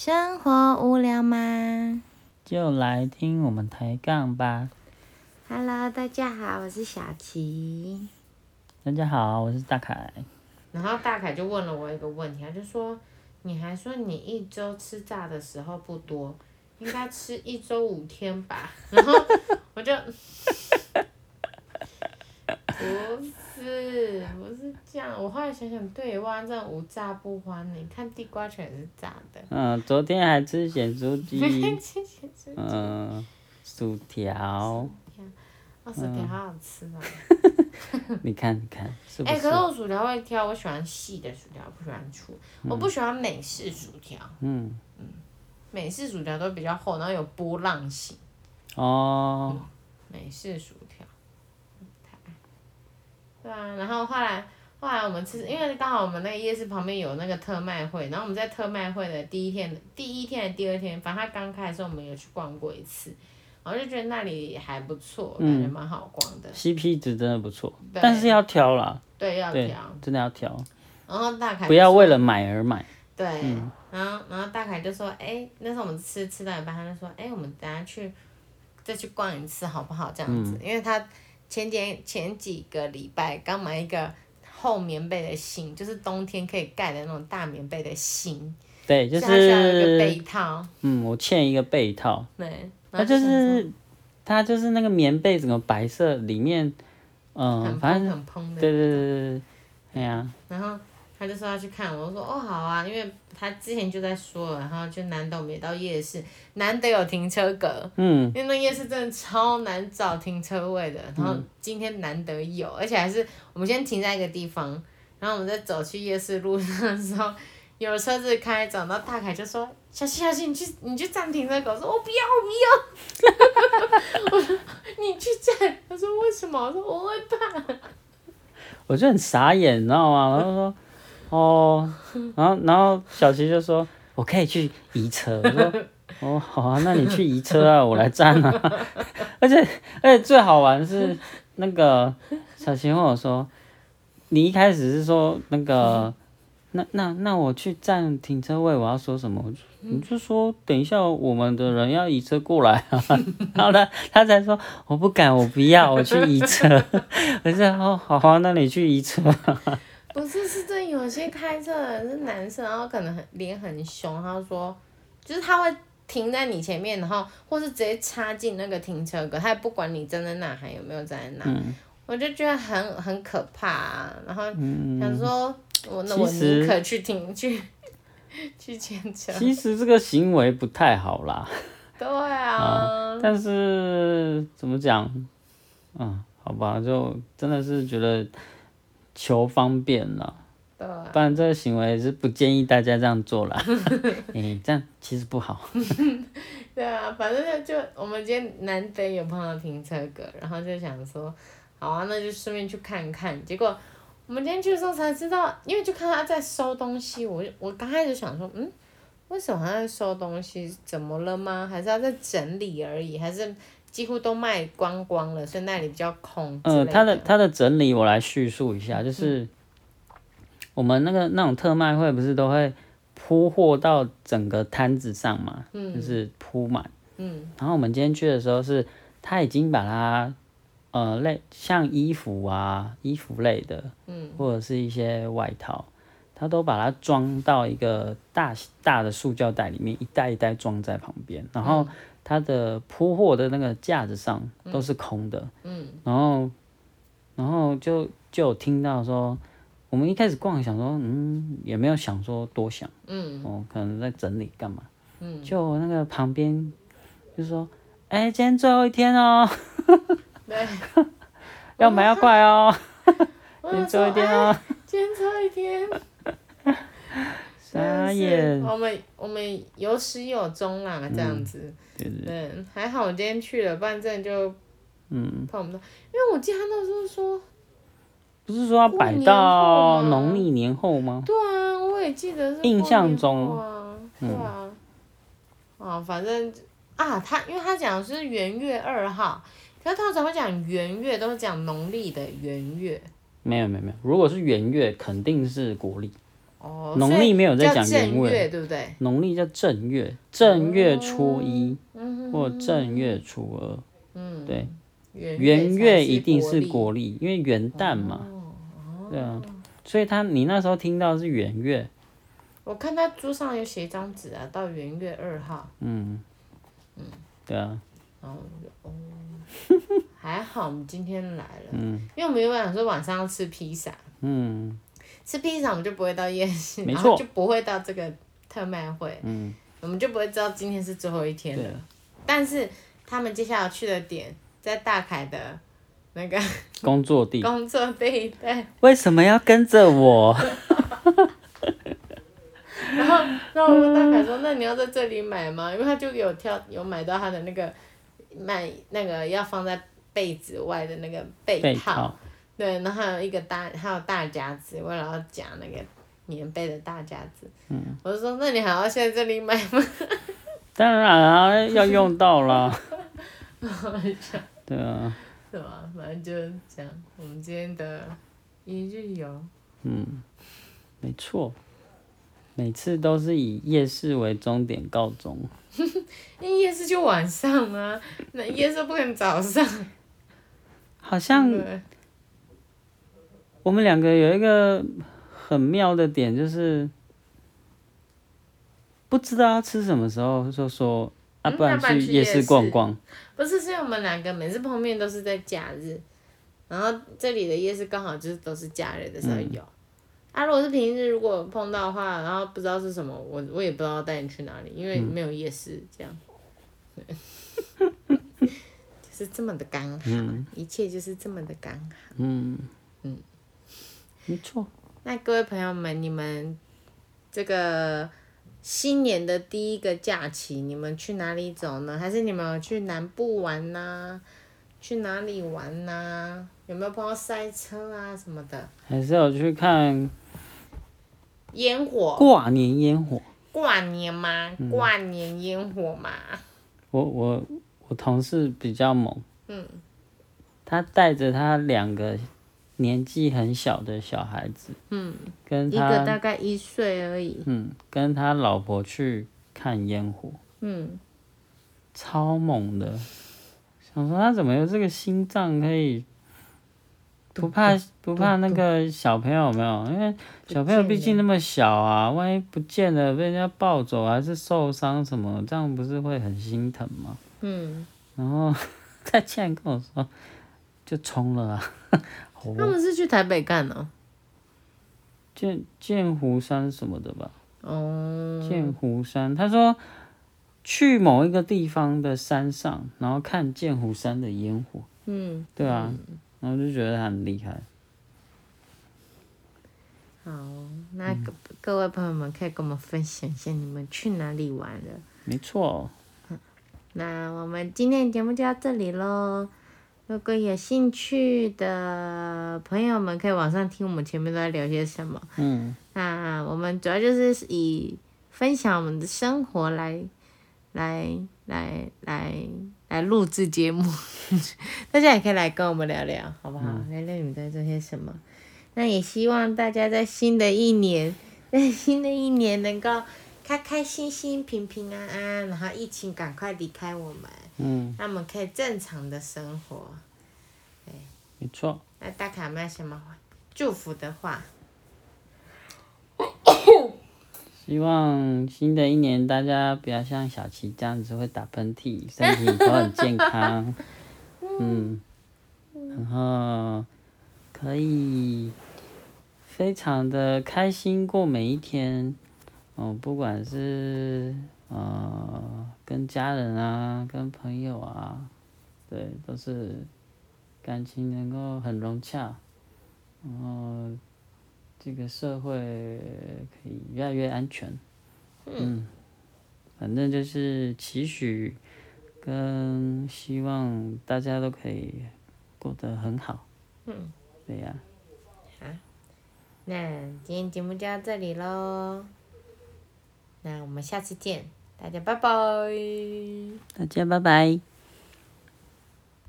生活无聊吗就来听我们抬杠吧。？Hello，大家好，我是小琪。大家好，我是大凯。然后大凯就问了我一个问题，他就说：“你还说你一周吃炸的时候不多，应该吃一周五天吧？”然后我就，不 是，不是这样。我后来想想，对，哇，真的无炸不欢。你看地瓜全是炸的，嗯，昨天还吃咸酥鸡，谢谢吃。嗯，薯条，哦，薯条好好吃哦。你看，你看，是不哎、是？可是我薯条会挑，我喜欢细的薯条，不喜欢粗。我不喜欢美式薯条，嗯，美式薯条都比较厚，然后有波浪形。哦，美式薯条，对啊，然后后来后来我们吃，因为刚好我们那个夜市旁边有那个特卖会，然后我们在特卖会的第一天、第一天的第二天，反正它刚开的时候我们有去逛过一次，然后就觉得那里还不错，感觉蛮好逛的。CP 值真的不错，但是要挑啦，对，要对挑。，真的要挑，然后大凯不要为了买而买。对，然后然后大凯就说，哎、那时候我们吃吃到一半，他就说，哎、我们等下去再去逛一次好不好？这样子，因为他前几前几个礼拜刚买一个厚棉被的芯，就是冬天可以盖的那种大棉被的芯，对，就所以他需要一个被是，套，嗯，我欠一个被套，对，它就是它就是那个棉被整个白色，里面，嗯，很反正蓬很蓬的，对对对对对，哎呀，然后他就说要去看，我就说哦好啊，因为他之前就在说了，然后就难得我们也到夜市，难得有停车格，嗯，因为那夜市真的超难找停车位的，然后今天难得有，而且还是我们先停在一个地方，然后我们再走去夜市路上的时候，有车子开走，然后大凯就说：“小心小心，你去你去站停车格。”我说：“我不要我不要。”我说：“你去站。”他说：“为什么？”我说：“我会怕。我就很傻眼，你知道吗？然后说，哦，然后然后小琪就说，我可以去移车。我说，哦，好啊，那你去移车啊，我来站啊。而且而且最好玩是那个小琪问我说，你一开始是说那个，那那那我去占停车位，我要说什么？你就说等一下我们的人要移车过来啊，然后他他才说我不敢，我不要，我去移车。我说哦，好啊，那你去移车。” 不是，是这有些开车的人是男生，然后可能很脸很凶，他说就是他会停在你前面，然后或是直接插进那个停车格，他也不管你站在那还有没有站在那，嗯我就觉得很很可怕、啊。然后想说，我那我宁可去停去去牵车。其实这个行为不太好啦，对啊，但是怎么讲，嗯，好吧，就真的是觉得求方便了，对啊，不然这个行为是不建议大家这样做啦。诶、这样其实不好。对啊，反正就我们今天难得有碰到停车格，然后就想说，好啊，那就顺便去看看。结果我们今天去的时候才知道，因为就看他在收东西，我就我刚开始想说，嗯，为什么他在收东西？怎么了吗？还是他在整理而已？还是几乎都卖光光了，所以那里比较空之类嗯，他的的他的整理我来叙述一下，就是我们那个那种特卖会不是都会铺货到整个摊子上嘛，就是铺满。嗯。然后我们今天去的时候是，他已经把它，呃，类像衣服啊、衣服类的，嗯，或者是一些外套，他都把它装到一个大大的塑胶袋里面，一袋一袋装在旁边。然后他的铺货的那个架子上都是空的，嗯，然后，然后就就有听到说，我们一开始逛想说，嗯，也没有想说多想，嗯，哦，可能在整理干嘛，嗯，就那个旁边就说，哎、今天最后一天哦，对，要买要快哦，我 今天最后一天哦，哎今天最后一天。傻真是眼，我们我们有始有终啦，这样子。对对对，对，还好我今天去了，不然真的就嗯，碰不到。因为我记得他那时候说，不是说要摆到农历年后吗？对啊，我也记得是印象中对啊，啊，反正啊，他因为他讲的是元月二号，可是他常会讲元月，都是讲农历的元月。没有没有没有，如果是元月，肯定是国历。哦，农历没有在讲原味正月，对不对？农历叫正月，正月初一、嗯或正月初二。嗯，对，元元月月一定是国历，因为元旦嘛。哦对啊，所以他你那时候听到是元月，我看他桌上有写一张纸啊，到元月二号，嗯，对啊，然后我就哦，还好我们今天来了，嗯。因为我们原本想说晚上要吃披萨，嗯吃披萨我们就不会到夜市，没然后错就不会到这个特卖会，嗯，我们就不会知道今天是最后一天对。了。但是他们接下来去的点在大凯的那个工作地，工作地带，为什么要跟着我？然后然后我问大凯说：“那你要在这里买吗？”因为他就有挑有买到他的那个卖那个要放在被子外的那个被被套，套，对，然后还有一个大还有大夹子，为了要夹那个棉被的大夹子。嗯，我就说：“那你还要现在这里买吗当然啊，要用到了。对啊，？”是吧？反正就是这样。我们今天的一日游，嗯，没错，每次都是以夜市为终点告终。因为夜市就晚上啊，那夜市不可能早上。好像对，我们两个有一个很妙的点，就是不知道要吃什么时候，就说啊，嗯不然去夜市逛逛。不是，是我们两个每次碰面都是在假日，然后这里的夜市刚好就是都是假日的时候有。啊，如果是平日，如果碰到的话，然后不知道是什么，我我也不知道带你去哪里，因为没有夜市这样。就是这么的刚好，一切就是这么的刚好。嗯嗯，没错。那各位朋友们，你们这个新年的第一个假期，你们去哪里走呢？还是你们有去南部玩呐、去哪里玩呐、有没有碰到塞车啊什么的？还是有去看烟火，挂年烟火。挂年吗？嗯挂年烟火嘛？我我我同事比较猛，嗯，他带着他两个年纪很小的小孩子，嗯，跟一个他大概一岁而已。嗯跟他老婆去看烟火，嗯，超猛的。想说他怎么有这个心脏可以不怕不怕那个小朋友有没有？因为小朋友毕竟那么小啊，万一不见了被人家抱走还是受伤什么，这样不是会很心疼吗？嗯，然后他竟然跟我说就冲了啊！他们是去台北干呢、剑剑湖山什么的吧，哦，剑湖山，他说去某一个地方的山上，然后看剑湖山的烟火，嗯，对啊，然后就觉得他很厉害。好，那各、各位朋友们可以跟我们分享一下你们去哪里玩了。没错，那我们今天的节目就到这里喽。如果有兴趣的朋友们，可以网上听我们前面都在聊些什么。嗯，那我们主要就是以分享我们的生活来来来来来录制节目，大家也可以来跟我们聊聊，好不好？聊聊你们在做些什么。那也希望大家在新的一年，在新的一年能够开开心心、平平安安，然后疫情赶快离开我们，嗯，让我们可以正常的生活。没错。那大卡有没有什么祝福的话？希望新的一年大家不要像小琪这样子会打喷嚏，身体都很健康。嗯，然后可以非常的开心过每一天。哦，不管是呃跟家人啊，跟朋友啊，对，都是感情能够很融洽，然后这个社会可以越来越安全。嗯，反正就是期许跟希望大家都可以过得很好。嗯，对呀、啊那今天节目就到这里喽，那我们下次见，大家拜拜。大家拜拜。